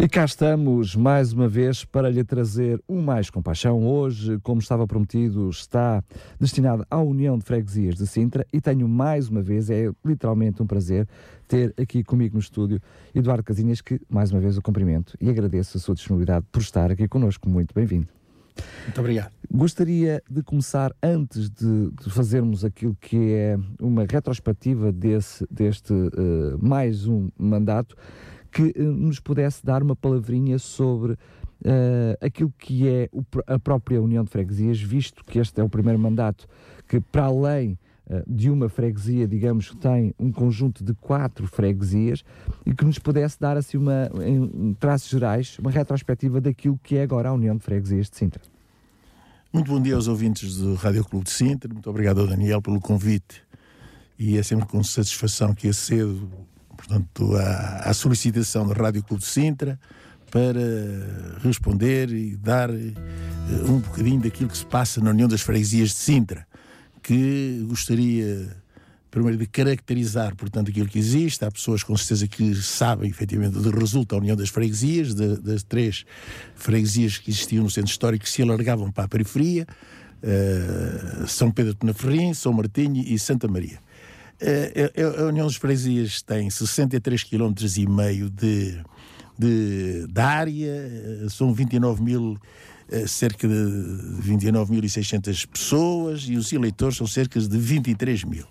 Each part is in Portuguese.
E cá estamos mais uma vez para lhe trazer um Mais Compaixão. Hoje, como estava prometido, está destinado à União de Freguesias de Sintra e tenho mais uma vez, é literalmente um prazer, ter aqui comigo no estúdio Eduardo Casinhas, que mais uma vez o cumprimento e agradeço a sua disponibilidade por estar aqui connosco. Muito bem-vindo. Muito obrigado. Gostaria de começar, antes de, de, fazermos aquilo que é uma retrospectiva desse, deste uh, mais um mandato, que uh, nos pudesse dar uma palavrinha sobre uh, aquilo que é o, a própria União de Freguesias, visto que este é o primeiro mandato que, para além uh, de uma freguesia, digamos, tem um conjunto de quatro freguesias e que nos pudesse dar, assim, uma, em traços gerais, uma retrospectiva daquilo que é agora a União de Freguesias de Sintra. Muito bom dia aos ouvintes do Rádio Clube de Sintra, muito obrigado ao Daniel pelo convite e é sempre com satisfação que acedo portanto, à, à solicitação do Rádio Clube de Sintra para responder e dar uh, um bocadinho daquilo que se passa na União das Freguesias de Sintra, que gostaria primeiro de caracterizar, portanto, aquilo que existe. Há pessoas com certeza que sabem efetivamente do resulta a União das Freguesias, de, das três freguesias que existiam no centro histórico que se alargavam para a periferia, uh, São Pedro de Penaferrim, São Martinho e Santa Maria. Uh, a União das Freguesias tem 63 km e meio de, de, de área, são 29 mil cerca de 29.600 pessoas e os eleitores são cerca de 23 mil.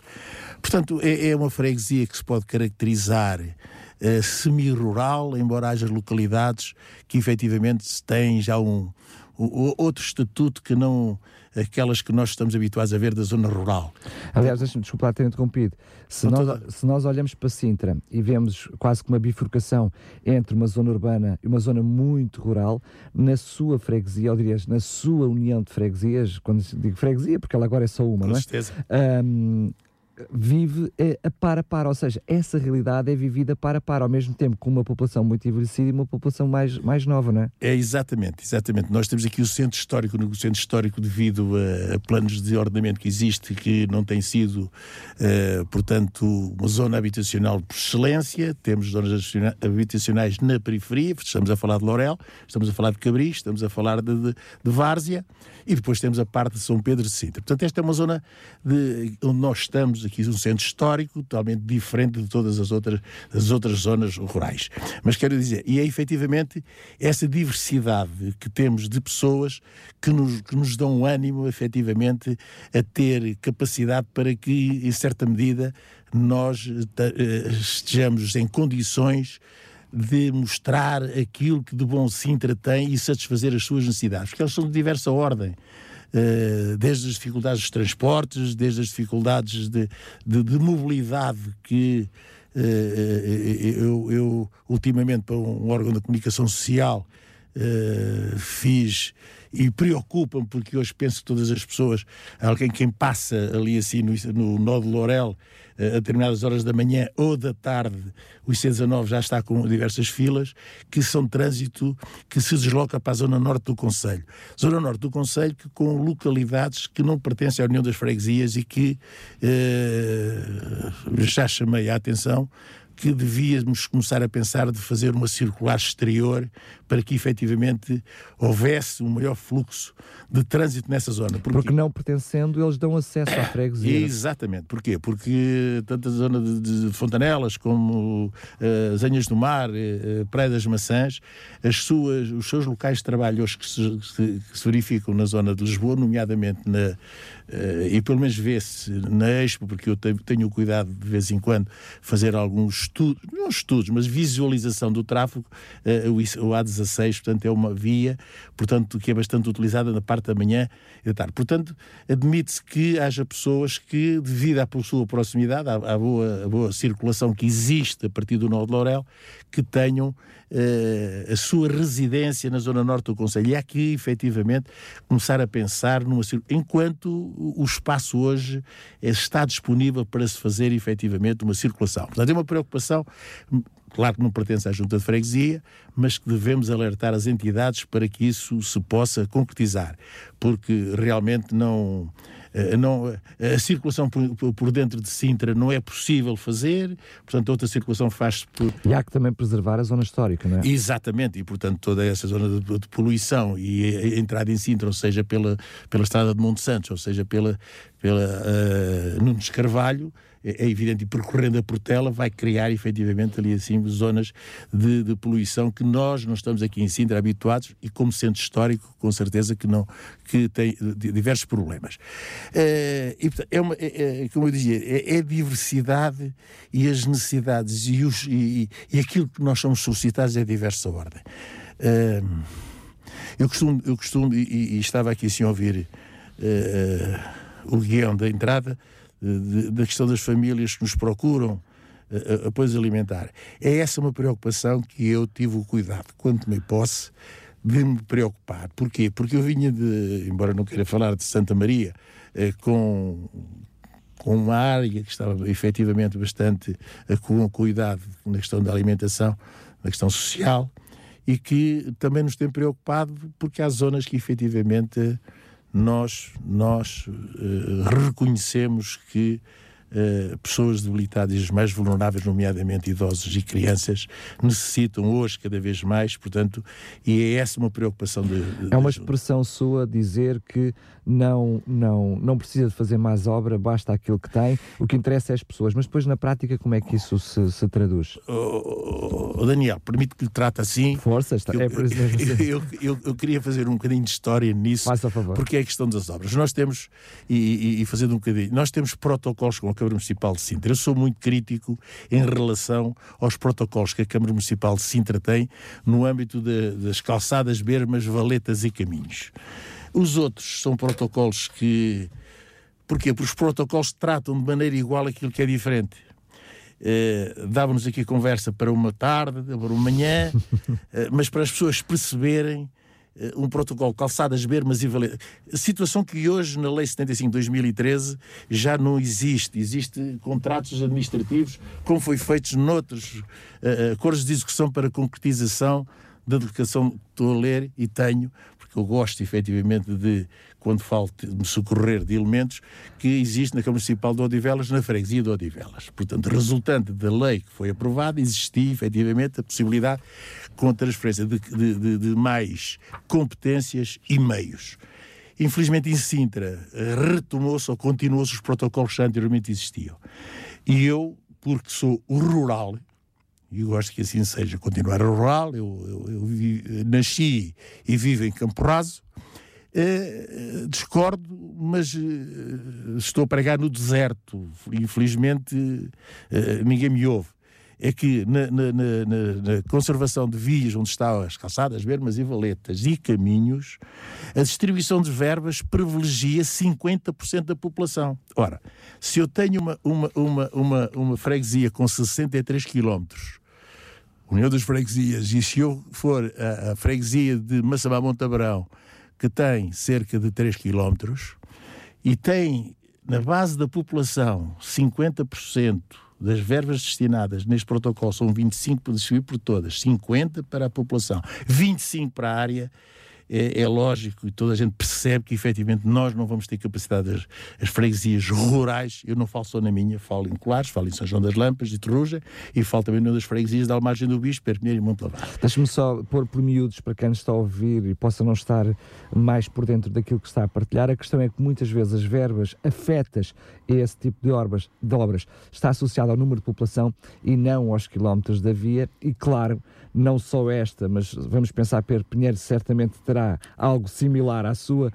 Portanto, é, é uma freguesia que se pode caracterizar uh, semi-rural, embora haja localidades que efetivamente têm já um, outro estatuto que não aquelas que nós estamos habituados a ver da zona rural. Aliás, deixa-me desculpar ter interrompido. Se nós, toda... se nós olhamos para Sintra e vemos quase que uma bifurcação entre uma zona urbana e uma zona muito rural, na sua freguesia, ou dirias, na sua união de freguesias, quando digo freguesia, porque ela agora é só uma, Com não é? certeza. Um, vive a par a par, ou seja, essa realidade é vivida par a par, ao mesmo tempo com uma população muito envelhecida e uma população mais, mais nova, não é? É exatamente, exatamente. Nós temos aqui o centro histórico, o centro histórico devido a, a planos de ordenamento que existe, que não tem sido, uh, portanto, uma zona habitacional por excelência, temos zonas habitacionais na periferia, estamos a falar de Laurel, estamos a falar de Cabris, estamos a falar de, de, de Várzea, e depois temos a parte de São Pedro de Sintra. Portanto, esta é uma zona de, onde nós estamos aqui um centro histórico totalmente diferente de todas as outras, as outras zonas rurais. Mas quero dizer, e é efetivamente essa diversidade que temos de pessoas que nos, que nos dão ânimo, efetivamente, a ter capacidade para que, em certa medida, nós eh, estejamos em condições de mostrar aquilo que de bom Sintra tem e satisfazer as suas necessidades, porque elas são de diversa ordem. Eh, desde as dificuldades dos transportes, desde as dificuldades de, de, de mobilidade que uh, eu, eu, ultimamente, para um órgão de comunicação social, fiz e preocupa-me porque hoje penso que todas as pessoas, alguém quem passa ali assim no, no nó de Laurel a determinadas horas da manhã ou da tarde, o IC19 já está com diversas filas, que são trânsito que se desloca para a zona norte do Conselho. Zona norte do Conselho que com localidades que não pertencem à União das Freguesias e que eh, já chamei a atenção que devíamos começar a pensar de fazer uma circular exterior para que efetivamente houvesse um maior fluxo de trânsito nessa zona. Porque, Porque não pertencendo, eles dão acesso à freguesia. Exatamente. Porquê? Porque tanto a zona de, Fontanelas como uh, as Anhas do Mar, uh, Praia das Maçãs, as suas, os seus locais de trabalho hoje que se, que se verificam na zona de Lisboa, nomeadamente na, e pelo menos vê-se na Expo, porque eu tenho, o cuidado de vez em quando fazer alguns estudos, não estudos, mas visualização do tráfego, uh, o, o A16, portanto, é uma via, portanto, que é bastante utilizada na parte da manhã e da tarde. Portanto, admite-se que haja pessoas que, devido à sua proximidade, à, boa, à boa circulação que existe a partir do Nó de Laurel, que tenham uh, a sua residência na zona norte do Conselho. E há que, efetivamente, começar a pensar numa enquanto o espaço hoje está disponível para se fazer, efetivamente, uma circulação. Portanto, é uma preocupação claro que não pertence à junta de freguesia, mas que devemos alertar as entidades para que isso se possa concretizar, porque realmente não não, eh, a circulação por, por, dentro de Sintra não é possível fazer, portanto, outra circulação faz-se por. E há que também preservar a zona histórica, não é? Exatamente, e portanto, toda essa zona de, de poluição e a, entrada em Sintra, ou seja, pela, pela estrada de Monte Santos, ou seja, pela, pela uh, Nunes Carvalho, é, é evidente, e percorrendo a Portela vai criar efetivamente ali assim zonas de, de, poluição que nós não estamos aqui em Sintra habituados e como centro histórico com certeza que não que tem diversos problemas. É, é, uma, é, é, como eu dizia é, é, diversidade e as necessidades e, os, e, e, aquilo que nós somos solicitados é de diversa ordem. É, eu costumo, eu costumo e, e, estava aqui assim a ouvir o guião da entrada da questão das famílias que nos procuram uh, apoio alimentar. É essa uma preocupação que eu tive o cuidado, quando tomei posse, de me preocupar. Porquê? Porque eu vinha de, embora não queira falar de Santa Maria, com, com uma área que estava efetivamente bastante com cuidado na questão da alimentação, na questão social, e que também nos tem preocupado porque há zonas que efetivamente nós, nós uh, reconhecemos que uh, pessoas debilitadas mais vulneráveis, nomeadamente idosos e crianças, necessitam hoje cada vez mais, portanto, e é essa uma preocupação de, de É uma expressão sua dizer que não, não, não precisa de fazer mais obra, basta aquilo que tem, o que interessa é as pessoas, mas depois na prática como é que isso se, se traduz? Oh, oh, Daniel, permite que lhe trate assim. Força, está, eu, é por isso mesmo. Eu, eu, eu, queria fazer um bocadinho de história nisso, Faça a favor. porque é a questão das obras. Nós temos, e, e, e fazendo um bocadinho, nós temos protocolos com a Câmara Municipal de Sintra. Eu sou muito crítico em relação aos protocolos que a Câmara Municipal de Sintra tem no âmbito de, das calçadas, bermas, valetas e caminhos. Os outros são protocolos que. Porquê? Porque os protocolos tratam de maneira igual aquilo que é diferente. Uh, Dava-nos aqui conversa para uma tarde, para uma manhã, uh, mas para as pessoas perceberem uh, um protocolo calçadas, bermas e valetas. Situação que hoje na Lei 75 de 2013 já não existe. Existe contratos administrativos, como foi feitos noutros acordos de execução para concretização da delegação que estou a ler e tenho, porque eu gosto efetivamente de, quando falo de me socorrer de elementos, que existe na Câmara Municipal de Odivelas, na freguesia de Odivelas. Portanto, resultante da lei que foi aprovada, existia efetivamente a possibilidade, com a transferência de, de, de, mais competências e meios. Infelizmente, em Sintra, retomou-se ou continuou-se os protocolos que anteriormente existiam. E eu, porque sou rural, e gosto que assim seja, continuar rural. Eu, eu, eu nasci e vivo em Campo Raso. Uh, discordo, mas uh, estou a pregar no deserto. Infelizmente, uh, ninguém me ouve. É que na, na, na, na, conservação de vias, onde estão as calçadas, bermas e valetas e caminhos, a distribuição de verbas privilegia 50% da população. Ora, se eu tenho uma, uma, uma, uma, uma freguesia com 63 quilómetros, União das Freguesias, e se eu for a, a freguesia de Massabá Montabrão, que tem cerca de 3 quilómetros, e tem na base da população 50% das verbas destinadas neste protocolo são 25 para distribuir por todas, 50 para a população, 25 para a área, é, é, lógico e toda a gente percebe que efetivamente nós não vamos ter capacidade, as, as freguesias rurais, eu não falo só na minha, falo em Colares, falo em São João das Lampas e Terruja e falo também nas freguesias da Almagem do Bispo, Perpinheiro e Montelavar. Deixe-me só pôr por miúdos para quem está a ouvir e possa não estar mais por dentro daquilo que está a partilhar. A questão é que muitas vezes as verbas afetas a esse tipo de obras, de obras está associado ao número de população e não aos quilómetros da via e claro, não só esta, mas vamos pensar Perpinheiro certamente terá algo similar à sua.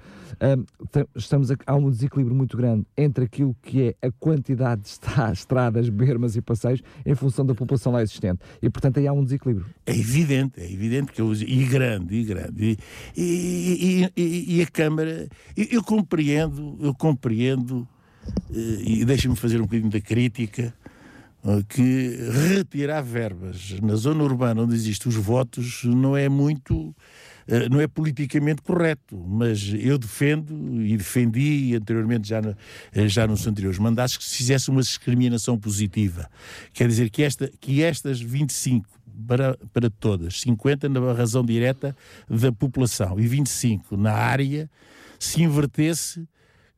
Estamos a, há um desequilíbrio muito grande entre aquilo que é a quantidade de estradas, bermas e passeios em função da população lá existente. E portanto aí há um desequilíbrio. É evidente, é evidente que eu e grande, e grande. E, e, e, e a Câmara, eu, eu compreendo, eu compreendo, eh, e deixa-me fazer um bocadinho da crítica que retirar verbas na zona urbana onde existem os votos não é muito eh, não é politicamente correto, mas eu defendo e defendi anteriormente já, eh, já nos anteriores mandatos que se fizesse uma discriminação positiva. Quer dizer que, esta, que estas 25 para, para todas, 50 na razão direta da população e 25 na área, se invertesse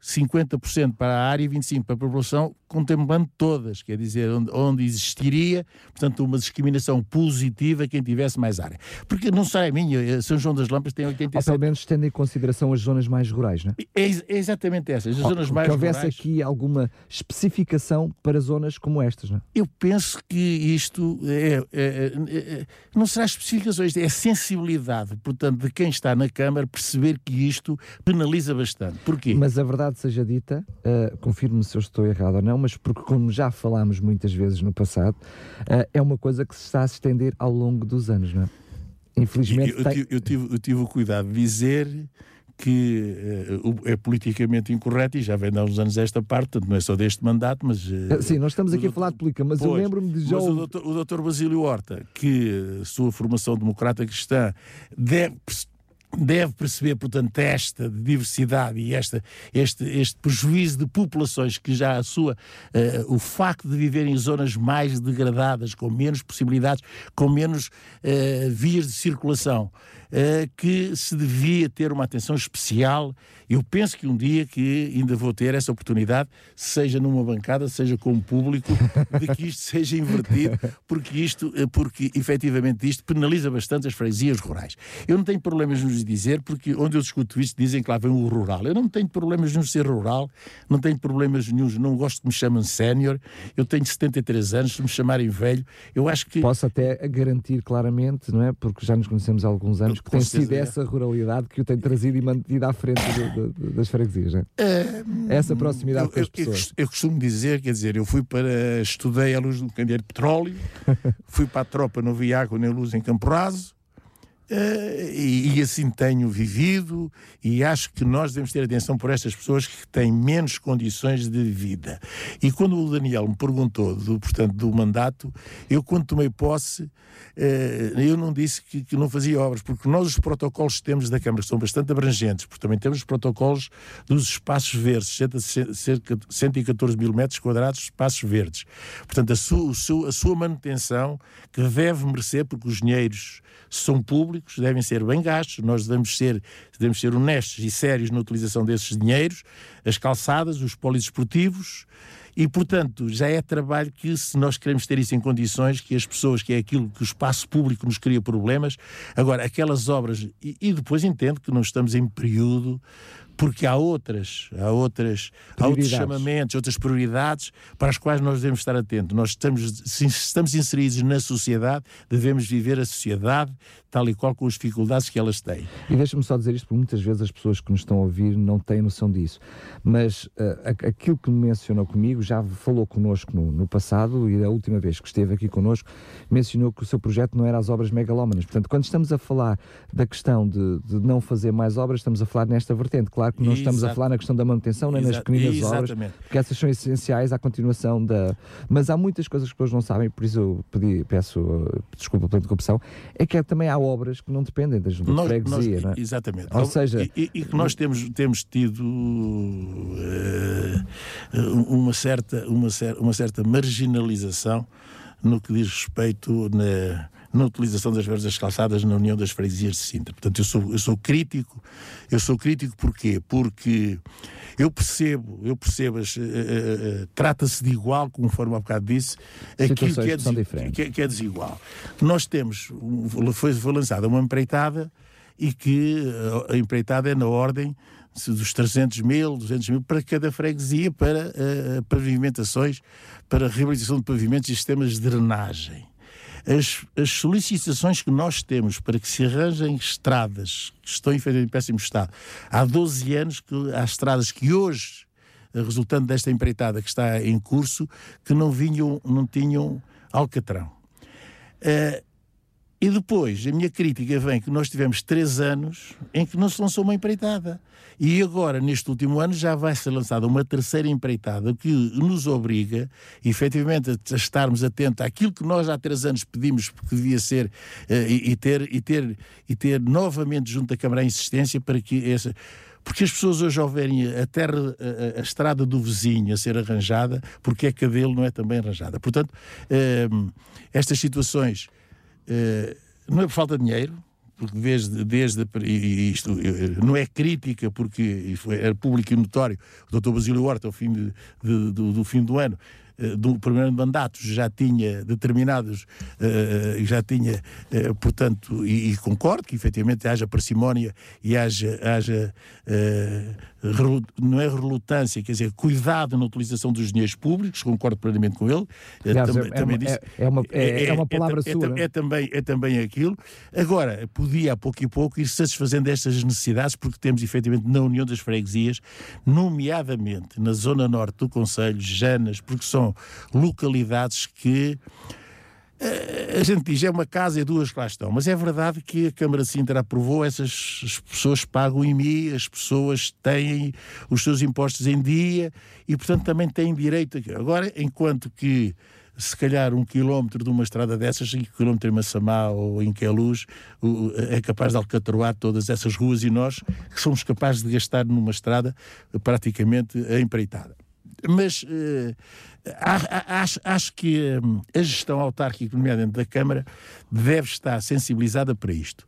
50% para a área e 25% para a população, contemplando todas, quer dizer, onde, onde, existiria, portanto, uma discriminação positiva quem tivesse mais área. Porque não sei a minha, eh, São João das Lampas tem 87... Ou pelo menos tendo em consideração as zonas mais rurais, não é? É, é exatamente essas, as Ou, zonas mais rurais... Que houvesse rurais... aqui alguma especificação para zonas como estas, não é? Eu penso que isto é, é, é, é não será especificações, é sensibilidade, portanto, de quem está na Câmara perceber que isto penaliza bastante. Porquê? Mas a verdade seja dita, uh, confirme-me se eu estou errado ou não, porque, como já falámos muitas vezes no passado, uh, é uma coisa que se está a estender ao longo dos anos, não é? Infelizmente. Eu, tem... eu, tive, eu tive o cuidado de dizer que uh, é politicamente incorreto e já vem há uns anos esta parte, portanto não é só deste mandato, mas... Uh, Sim, nós estamos aqui a falar de política, mas pois, eu lembro-me de já... Mas o doutor, o doutor Basílio Horta, que sua formação democrata cristã deve deve perceber, portanto, esta diversidade e esta, este, este prejuízo de populações que já a sua, uh, o facto de viver em zonas mais degradadas, com menos possibilidades, com menos uh, vias de circulação, uh, que se devia ter uma atenção especial. Eu penso que um dia que ainda vou ter essa oportunidade, seja numa bancada, seja com o público, de que isto seja invertido, porque isto, porque efetivamente isto penaliza bastante as freguesias rurais. Eu não tenho problemas nos dizer, porque onde eu discuto isto dizem que lá vem o rural. Eu não tenho problemas nenhum ser rural, não tenho problemas nenhum, não gosto que me chamem sénior, eu tenho 73 anos, se me chamarem velho, eu acho que... Posso até garantir claramente, não é, porque já nos conhecemos há alguns anos, que tem sido essa ruralidade que o tem trazido e mantido à frente de, de, das freguesias, é? Uh, essa proximidade eu, com as pessoas. Eu, eu, costumo dizer, quer dizer, eu fui para, estudei a luz do candeeiro de petróleo, fui para a tropa, não vi água nem luz em Campo Raso, Uh, e, e, assim tenho vivido, e acho que nós devemos ter atenção por estas pessoas que têm menos condições de vida. E quando o Daniel me perguntou, do, portanto, do mandato, eu, quando tomei posse, uh, eu não disse que, que, não fazia obras, porque nós os protocolos que temos da Câmara são bastante abrangentes, porque também temos os protocolos dos espaços verdes, cerca de 114 mil metros quadrados de espaços verdes. Portanto, a sua, a sua manutenção, que deve merecer, porque os dinheiros são públicos, devem ser bem gastos, nós devemos ser, devemos ser honestos e sérios na utilização desses dinheiros, as calçadas, os polidesportivos, e, portanto, já é trabalho que, se nós queremos ter isso em condições, que as pessoas, que é aquilo que o espaço público nos cria problemas, agora, aquelas obras, e, e depois entendo que não estamos em período porque há outras, há outras, há outros chamamentos, outras prioridades para as quais nós devemos estar atentos. Nós estamos, se estamos inseridos na sociedade, devemos viver a sociedade tal e qual com as dificuldades que elas têm. E deixa-me só dizer isto, porque muitas vezes as pessoas que nos estão a ouvir não têm noção disso. Mas uh, aquilo que mencionou comigo, já falou connosco no, no, passado e a última vez que esteve aqui connosco, mencionou que o seu projeto não era as obras megalómanas. Portanto, quando estamos a falar da questão de, de não fazer mais obras, estamos a falar nesta vertente. Claro que não Exato. estamos a falar na questão da manutenção, nem nas pequenas obras, porque essas são essenciais à continuação da. Mas há muitas coisas que as pessoas não sabem, por isso eu pedi, peço uh, desculpa pela interrupção, é que também há obras que não dependem da junta nós, freguesia, nós, é? Exatamente. Ou seja... E, e, que nós temos, temos tido uh, uma, certa, uma, cer uma certa marginalização no que diz respeito na, na utilização das verbas das calçadas na União das Freguesias de Sintra. Portanto, eu sou, eu sou crítico, eu sou crítico porquê? Porque eu percebo, eu percebo, uh, uh, trata-se de igual, conforme há bocado disse, aquilo que é, des, que, que é, desigual. Nós temos, foi, foi lançada uma empreitada e que a empreitada é na ordem dos 300 mil, 200 mil para cada freguesia para uh, pavimentações, para reabilitação de pavimentos e sistemas de drenagem. As, as, solicitações que nós temos para que se arranjem estradas que estão em péssimo estado, há 12 anos que há estradas que hoje, resultando desta empreitada que está em curso, que não vinham, não tinham alcatrão. Uh, e depois, a minha crítica vem que nós tivemos três anos em que não se lançou uma empreitada. E agora, neste último ano, já vai ser lançada uma terceira empreitada que nos obriga, efetivamente, a estarmos atentos àquilo que nós há três anos pedimos que devia ser uh, e, e, ter, e, ter, e ter novamente junto à Câmara a insistência para que essa porque as pessoas hoje ao a terra, a, a, estrada do vizinho a ser arranjada, porque é dele não é também arranjada. Portanto, uh, estas situações não é por falta de dinheiro, porque desde, desde isto não é crítica, porque era público e notório, o doutor Basílio Horta, ao fim de, de, do, do fim do ano, eh, do primeiro mandato já tinha determinados, uh, já tinha, portanto, e, e, concordo que efetivamente haja parcimónia e haja, haja não é relutância, quer dizer, cuidado na utilização dos dinheiros públicos, concordo plenamente com ele. Aliás, também, é, também disse, é, uma, é, é, é uma palavra é, sua. É, também, é também aquilo. Agora, podia a pouco e pouco ir satisfazendo estas necessidades, porque temos efetivamente na União das Freguesias, nomeadamente na zona norte do Conselho, Janas, porque são localidades que eh, a gente diz é uma casa e duas que lá estão, mas é verdade que a Câmara de Sintra aprovou, essas pessoas pagam mim, as pessoas têm os seus impostos em dia e, portanto, também têm direito. A... Agora, enquanto que se calhar um quilómetro de uma estrada dessas, um quilómetro em Massamá ou em Queluz, é capaz de alcatroar todas essas ruas e nós que somos capazes de gastar numa estrada praticamente a empreitada. Mas uh, acho, acho que um, a gestão autárquica, nomeadamente da Câmara, deve estar sensibilizada para isto.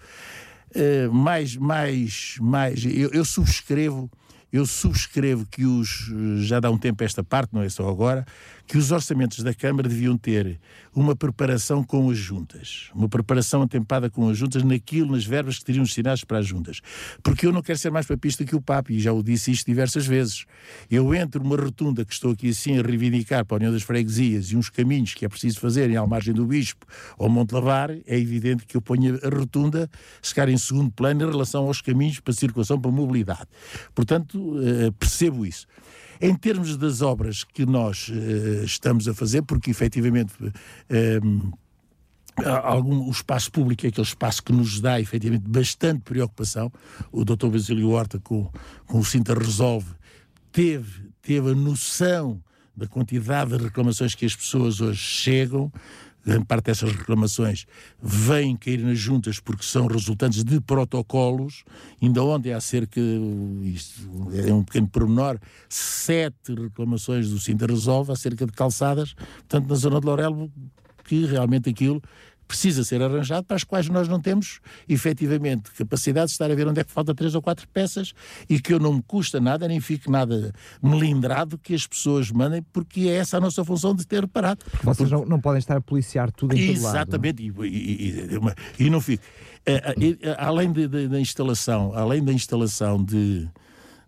Uh, mais, mais, mais, eu, eu subscrevo eu subscrevo que os, já dá um tempo esta parte, não é só agora, que os orçamentos da Câmara deviam ter uma preparação com as juntas, uma preparação atempada com as juntas naquilo, nas verbas que teriam destinadas para as juntas. Porque eu não quero ser mais papista que o Papa, e já o disse isto diversas vezes. Eu entro uma rotunda que estou aqui assim a reivindicar para a União das Freguesias e uns caminhos que é preciso fazer em Almargem do Bispo ou Monte Lavar, é evidente que eu ponho a rotunda, se calhar em segundo plano, em relação aos caminhos para circulação, para mobilidade. Portanto, eh, percebo isso. Em termos das obras que nós uh, estamos a fazer, porque efetivamente. Um, eh, algum, o espaço público é aquele espaço que nos dá efetivamente bastante preocupação. O Dr. Basílio Horta, com, com o Cinta Resolve, teve, teve a noção da quantidade de reclamações que as pessoas hoje chegam, grande parte dessas reclamações vêm cair nas juntas porque são resultantes de protocolos. Ainda ontem, há cerca, isto é um pequeno pormenor, sete reclamações do Cinta Resolve acerca de calçadas, portanto, na zona de Laurel, que realmente aquilo precisa ser arranjado, para as quais nós não temos efetivamente capacidade de estar a ver onde é que falta três ou quatro peças e que eu não me custa nada, nem fico nada melindrado que as pessoas mandem, porque é essa a nossa função de ter reparado. Vocês não, não podem estar a policiar tudo em Exatamente, todo lado, e, e, e, e, não fico. Eh, eh, além da instalação, além da instalação de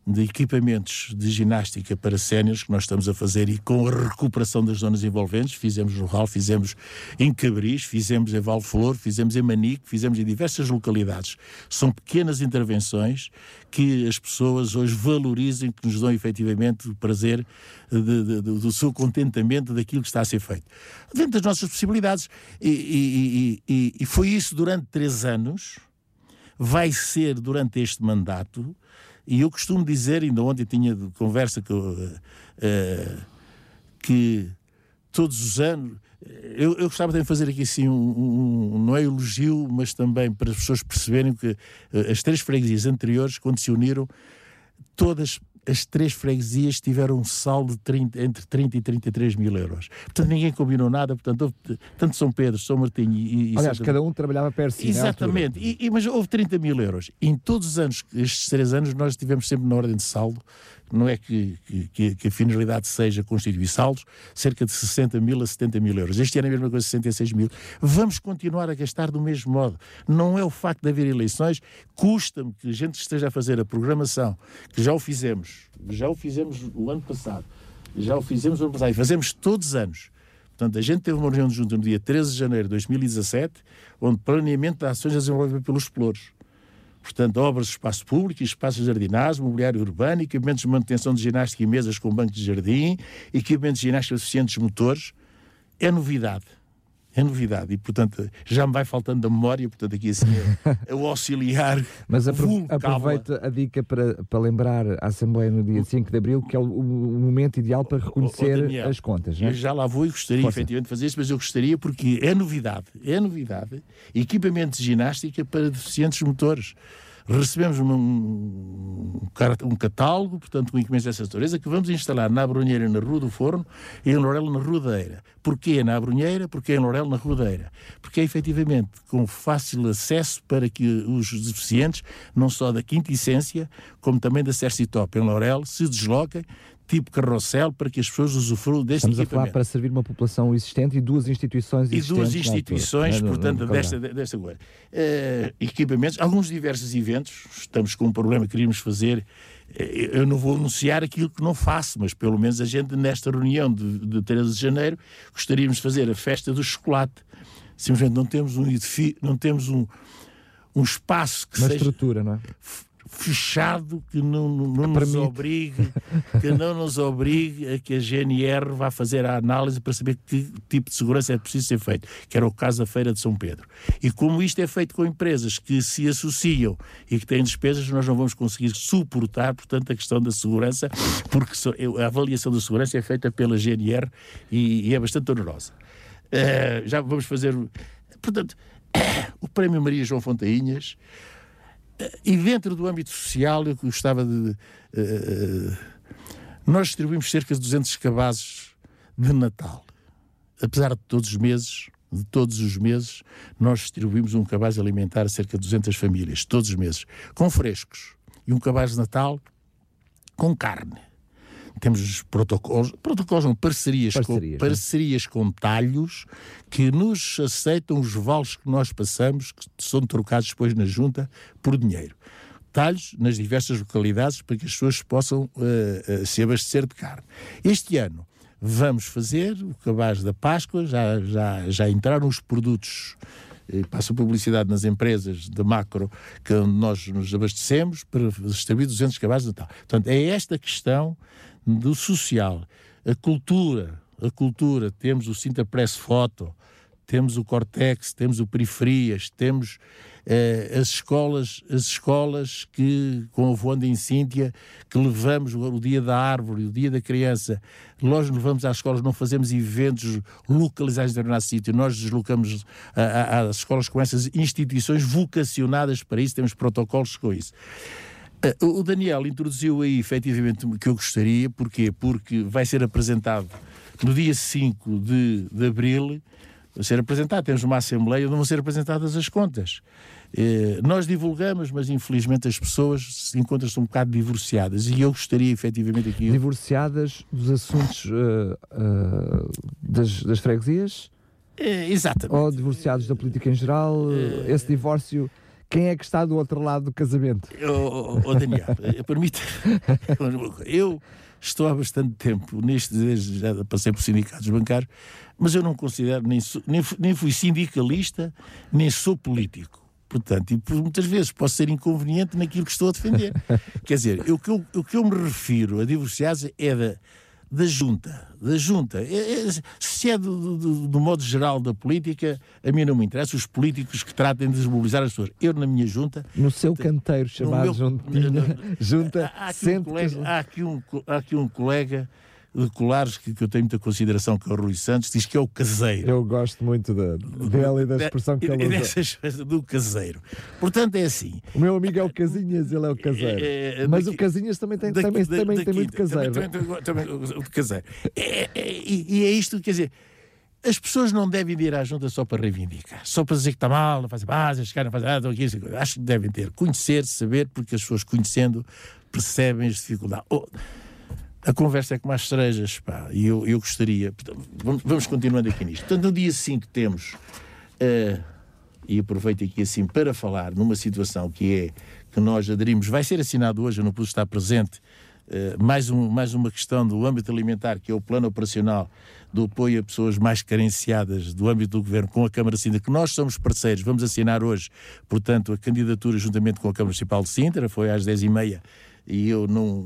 de equipamentos de ginástica para séniores que nós estamos a fazer e com a recuperação das zonas envolventes, fizemos no RAL, fizemos em Cabris, fizemos em Valflor, fizemos em Manique, fizemos em diversas localidades. São pequenas intervenções que as pessoas hoje valorizem, que nos dão efetivamente o prazer de, de, do seu contentamento daquilo que está a ser feito. Dentro das nossas possibilidades. E, e, e, e foi isso durante três anos, vai ser durante este mandato e eu costumo dizer, ainda ontem tinha conversa que, uh, que todos os anos. Eu, eu gostava de fazer aqui assim um, um, não é elogio, mas também para as pessoas perceberem que uh, as três freguesias anteriores, quando se uniram, todas as três freguesias tiveram um saldo de 30, entre 30 e 33 mil euros. Portanto, ninguém combinou nada, portanto, houve, tanto São Pedro, São Martinho e, e Aliás, Santa... cada um trabalhava perto si, Exatamente, e, e, mas houve 30 mil euros. Em todos os anos, estes três anos, nós tivemos sempre na ordem de saldo não é que, que, que, a finalidade seja constituir saldos, cerca de 60 mil a 70 mil euros. Este ano é a mesma coisa, 66 mil. Vamos continuar a gastar do mesmo modo. Não é o facto de haver eleições, custa-me que a gente esteja a fazer a programação, que já o fizemos, já o fizemos o ano passado, já o fizemos o ano passado, e fazemos todos os anos. Portanto, a gente teve uma reunião de junta no dia 13 de janeiro de 2017, onde planeamento de ações a desenvolver pelos pelouros portanto, obras de espaço público, espaços jardinados, mobiliário urbano, equipamentos de manutenção de ginástica e mesas com banco de jardim, equipamentos de ginástica suficientes motores, é novidade. É novidade e, portanto, já me vai faltando da memória, portanto, aqui assim é, o auxiliar. Mas apro aproveita a dica para, para lembrar a Assembleia no dia 5 de Abril que é o, o momento ideal para reconhecer o, Daniel, as contas. Eu já lá vou e gostaria Força. efetivamente de fazer isso, mas eu gostaria porque é novidade, é novidade. Equipamento de ginástica para deficientes motores recebemos um, um, catálogo, portanto, com equipamentos dessa natureza, que vamos instalar na Abrunheira, na Rua do Forno, e em Lorel, na Rodeira. Porquê na Abrunheira? Porque em Lorel, na Rodeira. Porque é efetivamente com fácil acesso para que os deficientes, não só da Quinta Essência, como também da Cercitop em Lorel, se desloquem, tipo carrossel para que as pessoas usufruam deste Estamos a falar para servir uma população existente e duas instituições existentes. E duas instituições, altura, portanto, no, desta, desta coisa. Uh, equipamentos, alguns diversos eventos, estamos com um problema que queríamos fazer, eh, eu não vou anunciar aquilo que não faço, mas pelo menos a gente nesta reunião de, de 13 de janeiro gostaríamos de fazer a festa do chocolate. Simplesmente não temos um edifício, não temos um, um espaço que Uma seja... estrutura, não é? Fechado que não, não nos obrigue que não nos obrigue a que a GNR vá fazer a análise para saber que tipo de segurança é preciso ser feito, que era o caso da Feira de São Pedro. E como isto é feito com empresas que se associam e que têm despesas, nós não vamos conseguir suportar, portanto, a questão da segurança, porque a avaliação da segurança é feita pela GNR e, e é bastante onerosa. Uh, já vamos fazer. Portanto, o Prémio Maria João Fontainhas e dentro do âmbito social, eu gostava de. Uh, nós distribuímos cerca de 200 cabazes de Natal. Apesar de todos os meses, de todos os meses, nós distribuímos um cabaz alimentar a cerca de 200 famílias, todos os meses, com frescos. E um cabaz de Natal com carne temos protocolos, protocolos não, parcerias, parcerias, com, parcerias com talhos que nos aceitam os vales que nós passamos, que são trocados depois na junta, por dinheiro. Talhos nas diversas localidades para que as pessoas possam uh, uh, se abastecer de carne. Este ano vamos fazer o cabaz da Páscoa, já, já, já entraram os produtos passa publicidade nas empresas de macro que nós nos abastecemos para distribuir 200 cabazes de Natal. Portanto, é esta questão do social, a cultura, a cultura, temos o Sinta Press Foto, temos o Cortex, temos o Periferias, temos eh, as escolas, as escolas que, com a Voanda em Cíntia, que levamos o dia da árvore, o dia da criança, nós levamos às escolas, não fazemos eventos localizados em determinado sítio, nós deslocamos às escolas com essas instituições vocacionadas para isso, temos protocolos com isso. Eh, o Daniel introduziu aí efetivamente o que eu gostaria, porquê? Porque vai ser apresentado no dia 5 de, de abril, vai ser apresentado, temos uma Assembleia onde vão ser apresentadas as contas. Eh, nós divulgamos, mas infelizmente as pessoas encontram-se um bocado divorciadas e eu gostaria efetivamente aqui. Divorciadas dos assuntos uh, uh, das, das freguesias? exatamente. Ou divorciados da política em geral? esse divórcio quem é que está do outro lado do casamento? Oh, oh, Daniel, eh, permita. eu estou há bastante tempo neste, já passei por sindicatos bancários, mas eu não considero, nem, sou, nem, nem fui sindicalista, nem sou político. Portanto, e por muitas vezes posso ser inconveniente naquilo que estou a defender. Quer dizer, o que eu, o que eu me refiro a divorciados é da da junta. Da junta. É, é, se é do, do, do, modo geral da política, a mim não me interessa os políticos que tratem de desmobilizar as pessoas. Eu, na minha junta. No seu canteiro chamado meu, junta, junta há, aqui um colega, há, aqui um, há aqui um colega de colares que, que eu tenho muita consideração, que é o Rui Santos, diz que é o caseiro. Eu gosto muito da, dela e da expressão que ele usa. do caseiro. Portanto, é assim. O meu amigo é o Casinhas, ele é o caseiro. É, é, Mas daqui- o Casinhas também tem, daqui- também, da- também tem daqui- muito caseiro. Também, também, também, o- caseiro. É- é- e, é isto, quer dizer, as pessoas não devem ir à junta só para reivindicar, só para dizer que está mal, não fazem base, chegar, não fazem nada, estão aqui, acho que devem ter, conhecer, saber, porque as pessoas conhecendo percebem as dificuldades. Oh, a conversa é com mais cerejas, pá, e eu, eu gostaria. Vamos, vamos continuando aqui nisto. Portanto, no dia 5 temos, eh, e aproveito aqui assim para falar numa situação que é que nós aderimos, vai ser assinado hoje, eu não pude estar presente, eh, mais, um, mais uma questão do âmbito alimentar, que é o plano operacional do apoio a pessoas mais carenciadas do âmbito do governo com a Câmara de Sintra, que nós somos parceiros, vamos assinar hoje, portanto, a candidatura juntamente com a Câmara Municipal de Sintra, foi às 10h30 e eu não,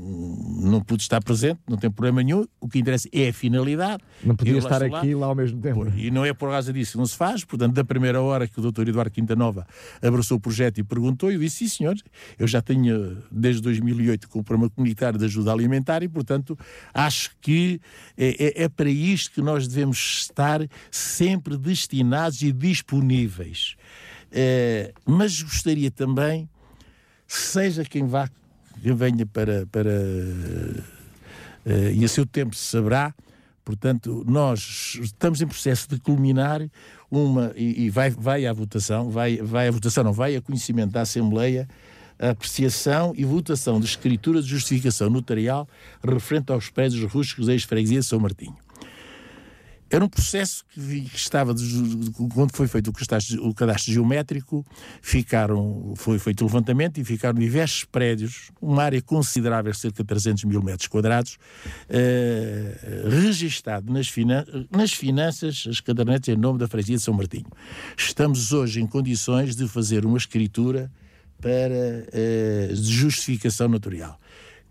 não pude estar presente, não tem problema nenhum. O que interessa é a finalidade. Não podia estar lá. aqui lá ao mesmo tempo. E não é por causa disso que não se faz. Portanto, da primeira hora que o Dr. Eduardo Quintanova abraçou o projeto e perguntou, eu disse, sim, senhor, eu já tenho desde 2008 com o programa comunitário de ajuda alimentar e, portanto, acho que é, é- é para isto que nós devemos estar sempre destinados e disponíveis. Eh, mas gostaria também, seja quem vá, quem venha para, para eh, e a seu tempo se saberá. Portanto, nós estamos em processo de culminar uma, e, e vai, vai à votação, vai, vai à votação, não vai a conhecimento da Assembleia, a apreciação e votação de escritura de justificação notarial referente aos prédios rústicos da ex-freguesia de São Martinho. Era um processo que, estava, quando foi feito o cadastro, o cadastro geométrico, ficaram, foi feito o levantamento e ficaram diversos prédios, uma área considerável, cerca de 300 mil metros quadrados, eh, registado nas, finan- nas finanças, as cadernetas em nome da freguesia de São Martinho. Estamos hoje em condições de fazer uma escritura para eh, de justificação notarial.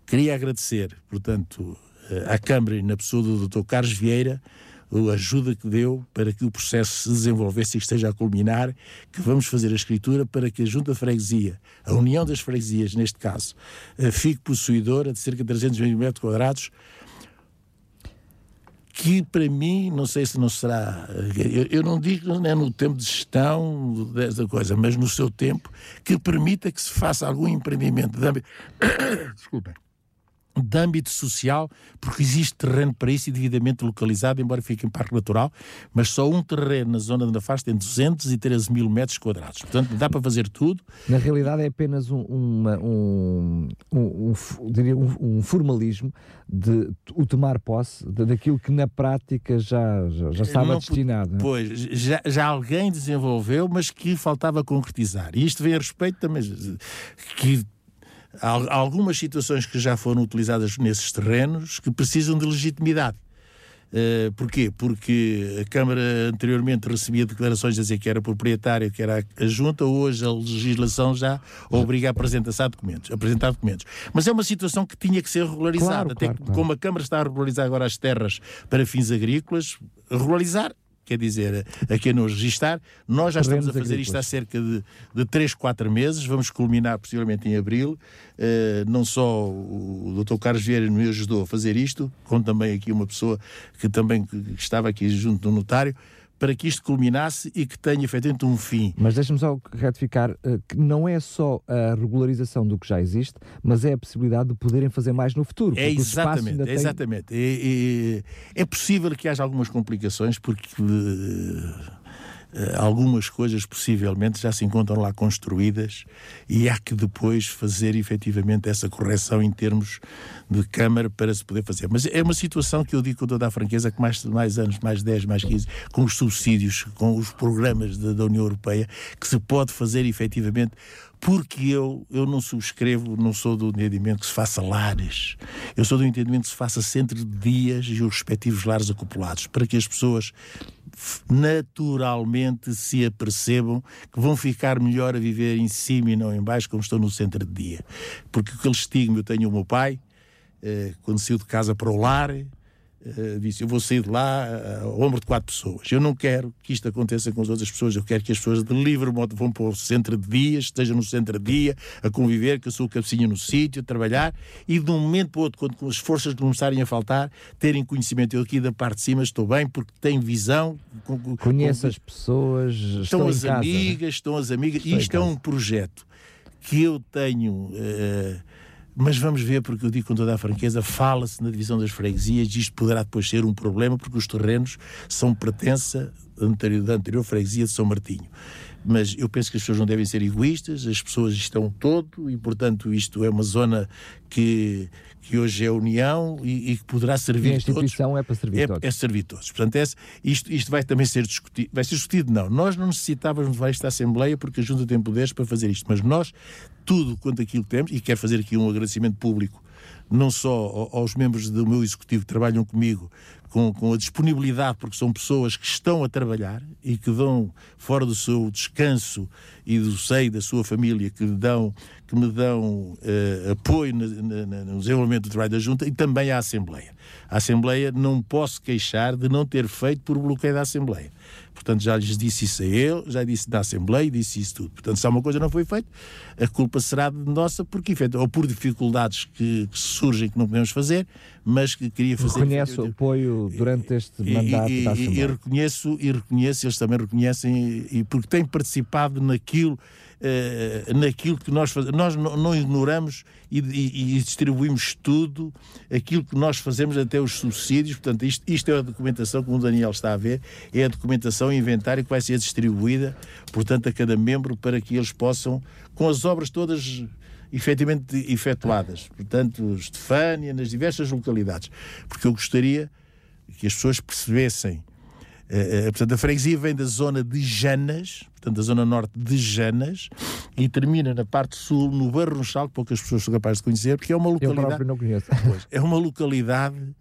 Queria agradecer, portanto, eh, à Câmara e na pessoa do Dr. Carlos Vieira a ajuda que deu para que o processo se desenvolvesse e esteja a culminar, que vamos fazer a escritura para que a Junta de Freguesia, a União das Freguesias, neste caso, eh, fique possuidora de cerca de 300 mil metros quadrados, que para mim, não sei se não será, eu, eu não digo não é no tempo de gestão dessa coisa, mas no seu tempo, que permita que se faça algum empreendimento. Desculpem, de âmbito social, porque existe terreno para isso e devidamente localizado, embora fique em parque natural, mas só um terreno na zona de Afasta tem 213 mil metros quadrados. Portanto, dá para fazer tudo. Na realidade é apenas um, uma- um, um, um um- um formalismo de o tomar posse de- daquilo que na prática já, já, já estava Não destinado. não é? Pois, já, já alguém desenvolveu, mas que faltava concretizar. E isto vem a respeito também que há algumas situações que já foram utilizadas nesses terrenos que precisam de legitimidade. Uh, porquê? Porque a Câmara anteriormente recebia declarações a dizer que era proprietária, que era a junta, hoje a legislação já obriga a apresentar documentos, apresentar documentos. Mas é uma situação que tinha que ser regularizada, Claro, até claro, que, claro. como a Câmara está a regularizar agora as terras para fins agrícolas, regularizar, quer dizer, a quem não registar, nós já estamos a Terrenos fazer isto há agrícolas. cerca de, de 3, 4 meses, vamos culminar possivelmente em abril. Eh, não só o Dr. Carlos Vieira me ajudou a fazer isto, como também aqui uma pessoa que também que estava aqui junto do notário, para que isto culminasse e que tenha efetivamente um fim. Mas deixa-me só retificar eh, que não é só a regularização do que já existe, mas é a possibilidade de poderem fazer mais no futuro. É exatamente, é tem- exatamente. É, é- é possível que haja algumas complicações porque eh, algumas coisas possivelmente já se encontram lá construídas e há que depois fazer efetivamente essa correção em termos de Câmara para se poder fazer. Mas é uma situação que eu digo com toda a franqueza que mais, mais anos, mais 10, mais 15, com os subsídios, com os programas da, da União Europeia, que se pode fazer efetivamente porque eu, eu não subscrevo, não sou do entendimento que se faça lares. Eu sou do entendimento que se faça centro de dias e os respectivos lares acoplados, para que as pessoas naturalmente se apercebam que vão ficar melhor a viver em cima e não em baixo, como estão no centro de dia. Porque aquele estigma, eu tenho o meu pai, eh, quando saiu de casa para o lar, uh, disse: Eu vou sair de lá uh, ao ombro de quatro pessoas. Eu não quero que isto aconteça com as outras pessoas. Eu quero que as pessoas de livre modo vão para o centro de dia, estejam no centro de dia, a conviver, que eu sou o cabecinho no sítio, a trabalhar e de um momento para o outro, quando as forças começarem a faltar, terem conhecimento. Eu aqui da parte de cima estou bem porque tenho visão. Conheço as pessoas, estão, estão as casa, amigas, né? estão as amigas. Estou isto é um projeto que eu tenho. Uh, mas vamos ver, porque eu digo com toda a franqueza, fala-se na divisão das freguesias e isto poderá depois ser um problema, porque os terrenos são pertença anterior, da anterior freguesia de São Martinho. Mas eu penso que as pessoas não devem ser egoístas, as pessoas estão todo e, portanto, isto é uma zona que, que hoje é união e, e que poderá servir e a instituição todos. é para servir é, todos. É servir todos. Portanto, é, isto, isto vai também ser discutido. Vai ser discutido, não. Nós não necessitávamos levar esta Assembleia porque a Junta tem poderes para fazer isto, mas nós, tudo quanto aquilo que temos, e quero fazer aqui um agradecimento público não só aos membros do meu executivo que trabalham comigo, com, com, a disponibilidade, porque são pessoas que estão a trabalhar e que dão, fora do seu descanso e do seio da sua família, que, dão, que me dão uh, apoio no, no, desenvolvimento do trabalho da Junta e também à Assembleia. A Assembleia não posso queixar de não ter feito por bloqueio da Assembleia. Portanto, já lhes disse isso a ele, já disse na Assembleia, disse isso tudo. Portanto, se há uma coisa não foi feita, a culpa será nossa, porque, ou por dificuldades que, que surgem que não podemos fazer, mas que queria fazer. Reconhece o apoio durante este mandato e, da Assembleia. E, reconheço, e reconheço, eles também reconhecem, e porque têm participado naquilo Uh, naquilo que nós fazemos. Nós não, não ignoramos e, e, e, distribuímos tudo, aquilo que nós fazemos, até os subsídios. Portanto, isto, isto é a documentação, como o Daniel está a ver, é a documentação inventário que vai ser distribuída, portanto, a cada membro para que eles possam, com as obras todas efetivamente efetuadas. Portanto, Estefânia, nas diversas localidades. Porque eu gostaria que as pessoas percebessem Uh, portanto, a freguesia vem da zona de Janas, portanto, da zona norte de Janas, e termina na parte sul, no Barronchal, que poucas pessoas são capazes de conhecer, porque é uma localidade. Eu não conheço. Pois, é uma localidade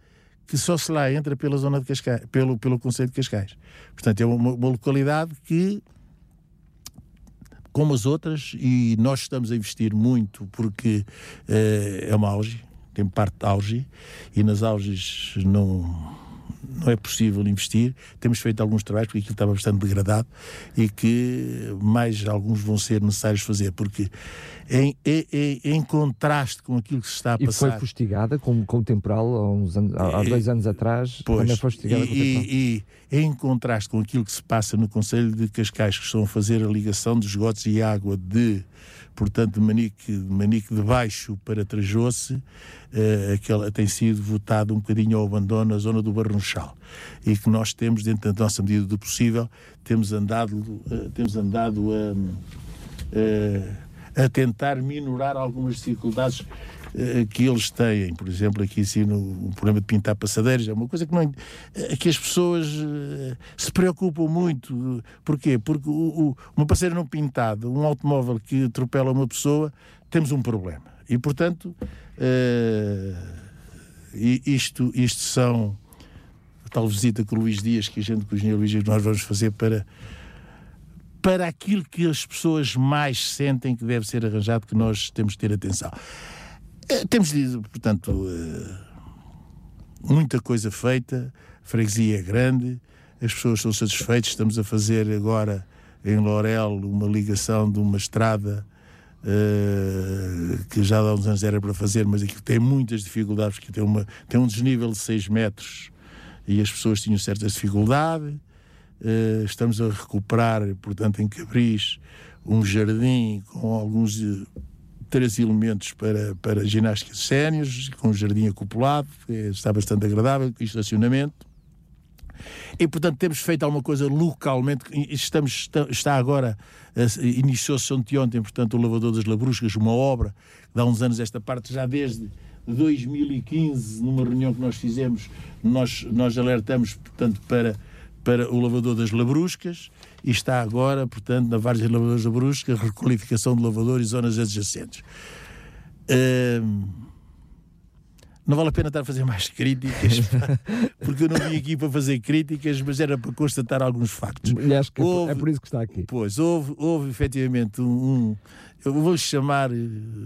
que só se lá entra pela zona de Cascais, pelo, pelo Conselho de Cascais. Portanto, é uma, uma localidade que como as outras, e nós estamos a investir muito porque uh, é uma auge, tem parte de auge, e nas auges não não é possível investir. Temos feito alguns trabalhos porque aquilo estava bastante degradado e que mais alguns vão ser necessários fazer, porque em, em, em contraste com aquilo que se está a passar. E foi fustigada com, com o temporal há, uns anos, há dois anos atrás. Pois, foi fustigada e, com o temporal. E, e em contraste com aquilo que se passa no Conselho de Cascais, que estão a fazer a ligação de esgotos e água de portanto, de Manique, de Manique de Baixo para Trajoce, uh, aquela tem sido votado um bocadinho ao abandono na zona do Barronchal. E que nós temos, dentro da nossa medida do possível, temos andado, uh, temos andado a, uh, a tentar minorar algumas dificuldades eh, que eles têm, por exemplo, aqui assim no o problema de pintar passadeiras, é uma coisa que, não, eh, que as pessoas eh, se preocupam muito. Porquê? Porque o, o, uma passadeira não pintada, um automóvel que atropela uma pessoa, temos um problema. E, portanto, isto, isto são a tal visita com o Luís Dias, que a gente, com o engenheiro Luís Dias, nós vamos fazer para para aquilo que as pessoas mais sentem que deve ser arranjado, que nós temos de ter atenção. Eh, temos, portanto, eh, muita coisa feita, a freguesia é grande, as pessoas estão satisfeitas. Estamos a fazer agora em Lorel uma ligação de uma estrada uh, que já há uns anos era para fazer, mas aqui tem muitas dificuldades, porque tem, uma, tem um desnível de 6 metros e as pessoas tinham certa dificuldade. Estamos a recuperar, portanto, em Cabris, um jardim com alguns três elementos para, para ginástica sénios, com um jardim acoplado, está bastante agradável, com estacionamento. E, portanto, temos feito alguma coisa localmente. Estamos, está agora, iniciou-se ontem, portanto, o Lavador das Labruscas, uma obra, de há uns anos esta parte, já desde 2015, numa reunião que nós fizemos, nós, nós alertamos, portanto, para, para o Lavador das Labruscas e está agora, portanto, na Várzea de Lavadores da Brusca, requalificação de lavador e zonas adjacentes. Uh, não vale a pena estar a fazer mais críticas, porque eu não vim aqui para fazer críticas, mas era para constatar alguns factos. E acho que é houve, é por isso que está aqui. Pois, houve, houve efetivamente um, um eu vou chamar eh,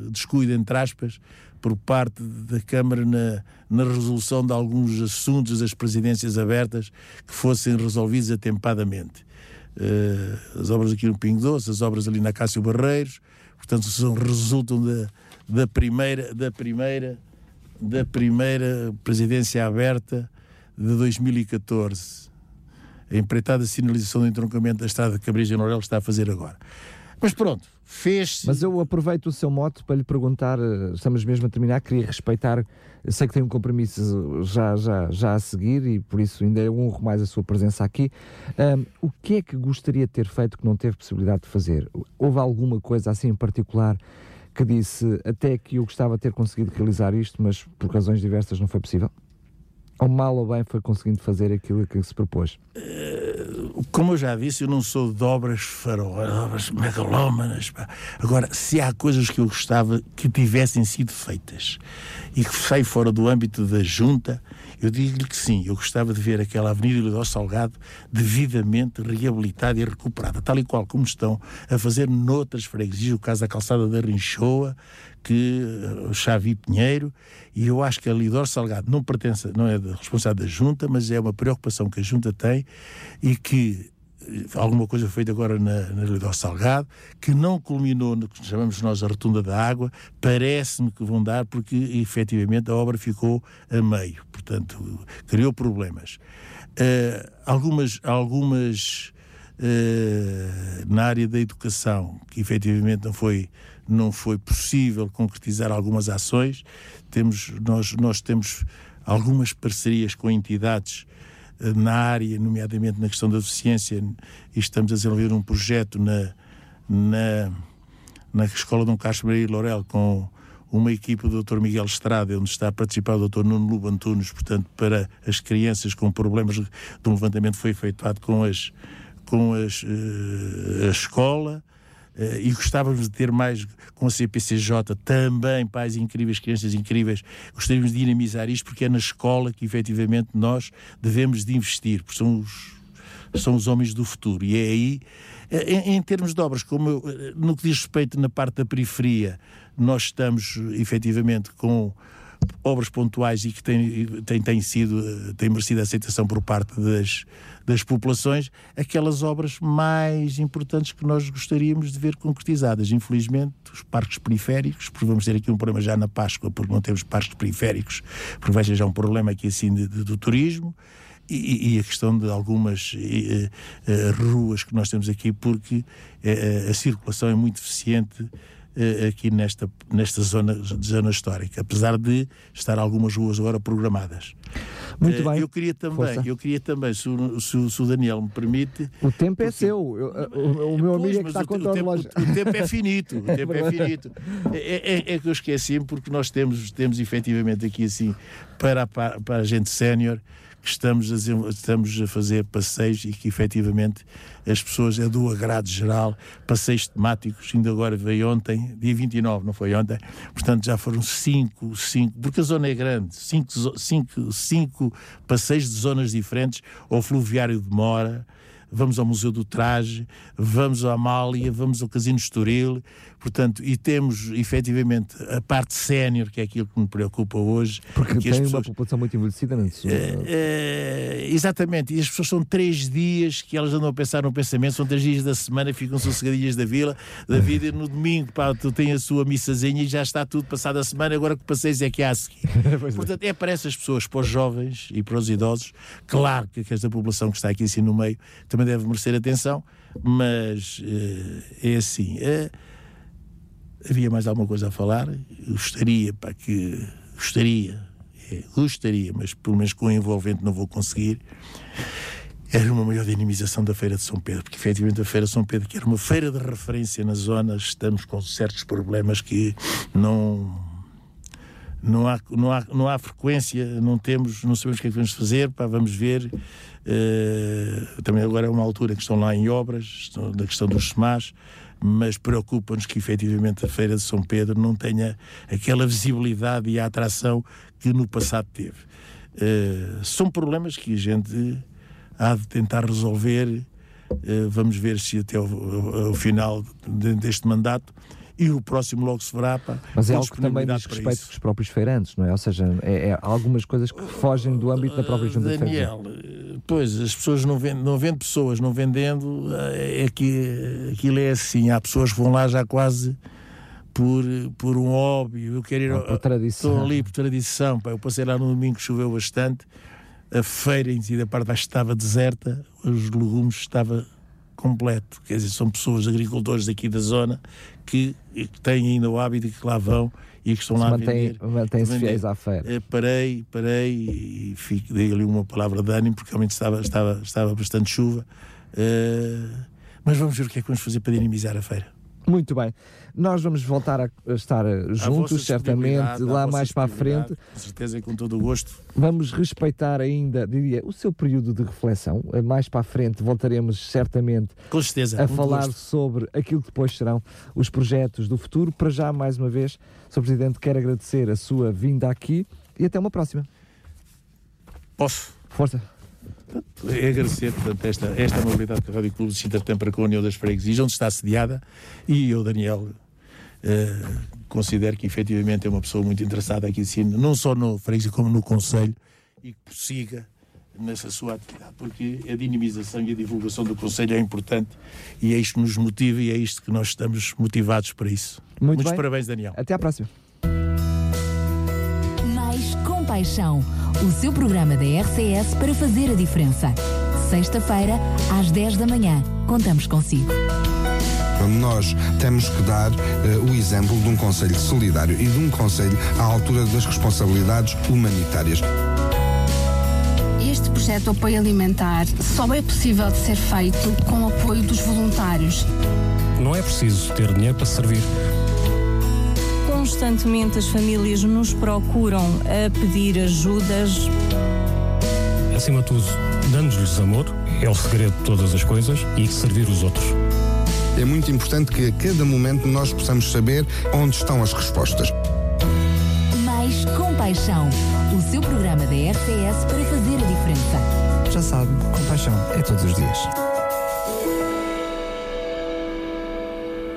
descuido entre aspas, por parte da Câmara na, na resolução de alguns assuntos das presidências abertas que fossem resolvidos atempadamente. Uh, as obras aqui no Pingo Doce, as obras ali na Cássio Barreiros, portanto, são, resultam da, da primeira, da primeira, da primeira presidência aberta de 2014. A empreitada sinalização do entroncamento da estrada de Cabris e Norel está a fazer agora. Mas pronto, fez-se. Mas eu aproveito o seu mote para lhe perguntar, eh, estamos mesmo a terminar, queria respeitar, sei que tem um compromisso já, já, já a seguir e por isso ainda honro mais a sua presença aqui. Um, o que é que gostaria de ter feito que não teve possibilidade de fazer? Houve alguma coisa assim em particular que disse até que eu gostava de ter conseguido realizar isto, mas por razões diversas não foi possível? Ou mal ou bem foi conseguindo fazer aquilo que se propôs? Como eu já disse, eu não sou de obras farol, obras megalómanas. Pá. Agora, se há coisas que eu gostava que tivessem sido feitas e que sai fora do âmbito da junta, eu digo-lhe que sim, eu gostava de ver aquela Avenida do Salgado devidamente reabilitada e recuperada, tal e qual como estão a fazer noutras freguesias, o caso da calçada da Rinchoa, que o Xavi Pinheiro, e eu acho que a Lidor Salgado não pertence, não é responsabilidade da Junta, mas é uma preocupação que a Junta tem e que eh, alguma coisa feita agora na, na Lidor Salgado, que não culminou no que chamamos nós a rotunda da água, parece-me que vão dar, porque efetivamente a obra ficou a meio, portanto, criou problemas. Uh, algumas, algumas uh, na área da educação, que efetivamente não foi não foi possível concretizar algumas ações. Temos, nós, nós temos algumas parcerias com entidades eh, na área, nomeadamente na questão da deficiência, e estamos a desenvolver um projeto na, na, na Escola Dom Carlos Maria Lorel com uma equipe do Dr. Miguel Estrada, onde está a participar o Dr. Nuno Luba Antunes, portanto, para as crianças com problemas de um levantamento foi efetuado com, as, com as, uh, a escola. Uh, e gostávamos de ter mais com a CPCJ também pais incríveis, crianças incríveis. Gostaríamos de dinamizar isto porque é na escola que efetivamente nós devemos de investir, porque são os, são os homens do futuro. E é aí, eh, em, em termos de obras, como eu, eh, no que diz respeito na parte da periferia, nós estamos efetivamente com obras pontuais e que têm, têm, têm sido, têm merecido aceitação por parte das, das populações, aquelas obras mais importantes que nós gostaríamos de ver concretizadas. Infelizmente, os parques periféricos, porque vamos ter aqui um problema já na Páscoa, porque não temos parques periféricos, porque ser já um problema aqui assim de, de, do turismo. E, e, a questão de algumas e, uh, ruas que nós temos aqui, porque uh, a circulação é muito eficiente aqui nesta, nesta zona, zona histórica, apesar de estar algumas ruas agora programadas. Muito bem. Eu queria também, eu queria também, se o, se, se o, Daniel me permite. O tempo é seu. Eu, o, o, meu amigo pois, é que está contra o, tempo, o, tempo é finito. O tempo é finito. É, é, é que eu esqueci porque nós temos, temos efetivamente aqui assim, para, para, para a gente sénior, que estamos a, estamos a fazer passeios e que efetivamente as pessoas é do agrado geral, passeios temáticos, ainda agora veio ontem, dia 29, não foi ontem, portanto já foram cinco, cinco, porque a zona é grande, cinco, cinco, cinco passeios de zonas diferentes, ao Fluviário de Mora, vamos ao Museu do Traje, vamos à Amália, vamos ao Casino Estoril, portanto, e temos efetivamente a parte sénior, que é aquilo que me preocupa hoje. Porque tem pessoas... uma população muito envelhecida, não é? é? Exatamente, e as pessoas são três dias que elas andam a pensar no pensamento, são três dias da semana, ficam sossegadinhas da vila, da vida, no domingo, pá, tu tens a sua missazinha e já está tudo passado a semana, agora que passeios é que há a seguir. portanto, é para essas pessoas, para os jovens e para os idosos, claro que esta população que está aqui assim no meio também deve merecer atenção, mas uh, é assim. Uh, havia mais alguma coisa a falar? Gostaria para que. Gostaria, é, gostaria, mas pelo menos com o envolvente não vou conseguir. Era uma maior dinamização da Feira de São Pedro, porque efetivamente a Feira de São Pedro, que era uma feira de referência na zona, estamos com certos problemas que não não há, não há, não há frequência, não temos, não sabemos o que é que vamos fazer, pá, vamos ver. Uh, também agora é uma altura que estão lá em obras, da questão dos SEMAS, mas preocupa-nos que efetivamente a Feira de São Pedro não tenha aquela visibilidade e a atração que no passado teve. Uh, são problemas que a gente há de tentar resolver. Uh, vamos ver se até ao, ao final deste mandato e o próximo logo se verá. Pá, Mas é algo que também diz respeito dos próprios feirantes, não é? Ou seja, é, é algumas coisas que fogem do âmbito da própria junta de freguesia. Daniel, eh, pois as pessoas não vendem, não vendo pessoas, não vendendo, eh, é que aquilo é assim. Há pessoas que vão lá já quase por, por um hobby. Eu quero ir por tradição. Estou ali por tradição. Pá. Eu passei lá no domingo, choveu bastante. A feira em si da parte de baixo estava deserta, os legumes estava completo. Quer dizer, são pessoas, agricultores daqui da zona, que, têm ainda o hábito e que lá vão e que estão Se lá a mantém-. Mantém-se vender. fiéis à feira. Eh, parei, parei e fico, dei ali uma palavra de ânimo, porque realmente estava, estava, estava bastante chuva. Eh, mas vamos ver o que é que vamos fazer para dinamizar a feira. Muito bem. Nós vamos voltar a estar eh, juntos, certamente, lá mais para a frente. Com certeza, e com todo o gosto. Vamos respeitar ainda, diria, o seu período de reflexão. Eh, Mais para a frente voltaremos certamente Com certeza. a falar gosto. sobre aquilo que depois serão os projetos do futuro. Para já, mais uma vez, Sr. Presidente, quero agradecer a sua vinda aqui e até uma próxima. Posso Força. é agradecer portanto, esta, esta amabilidade que a Rádio Clube de Sintra tem para com a União das Freguesias, onde está sediada, e eu, Daniel, eh, considero que efetivamente é uma pessoa muito interessada aqui de cima, não só no Freguesia, como no Conselho, e que prossiga nessa sua atividade, porque a dinamização e a divulgação do Conselho é importante e é isto que nos motiva e é isto que nós estamos motivados para isso. Muito Muitos bem. parabéns, Daniel. Até à próxima. Mais Compaixão, o seu programa da RCS para fazer a diferença. Sexta-feira, às 10 da manhã. Contamos consigo. Nós temos que dar eh, o exemplo de um Conselho solidário e de um Conselho à altura das responsabilidades humanitárias. Este projeto de apoio alimentar só é possível de ser feito com o apoio dos voluntários. Não é preciso ter dinheiro para servir. Constantemente as famílias nos procuram a pedir ajudas. Acima de tudo, dando-lhes amor é o segredo de todas as coisas e servir os outros. É muito importante que a cada momento nós possamos saber onde estão as respostas. Mais Compaixão, o seu programa da RCS para fazer a diferença. Já sabe, compaixão é todos os dias.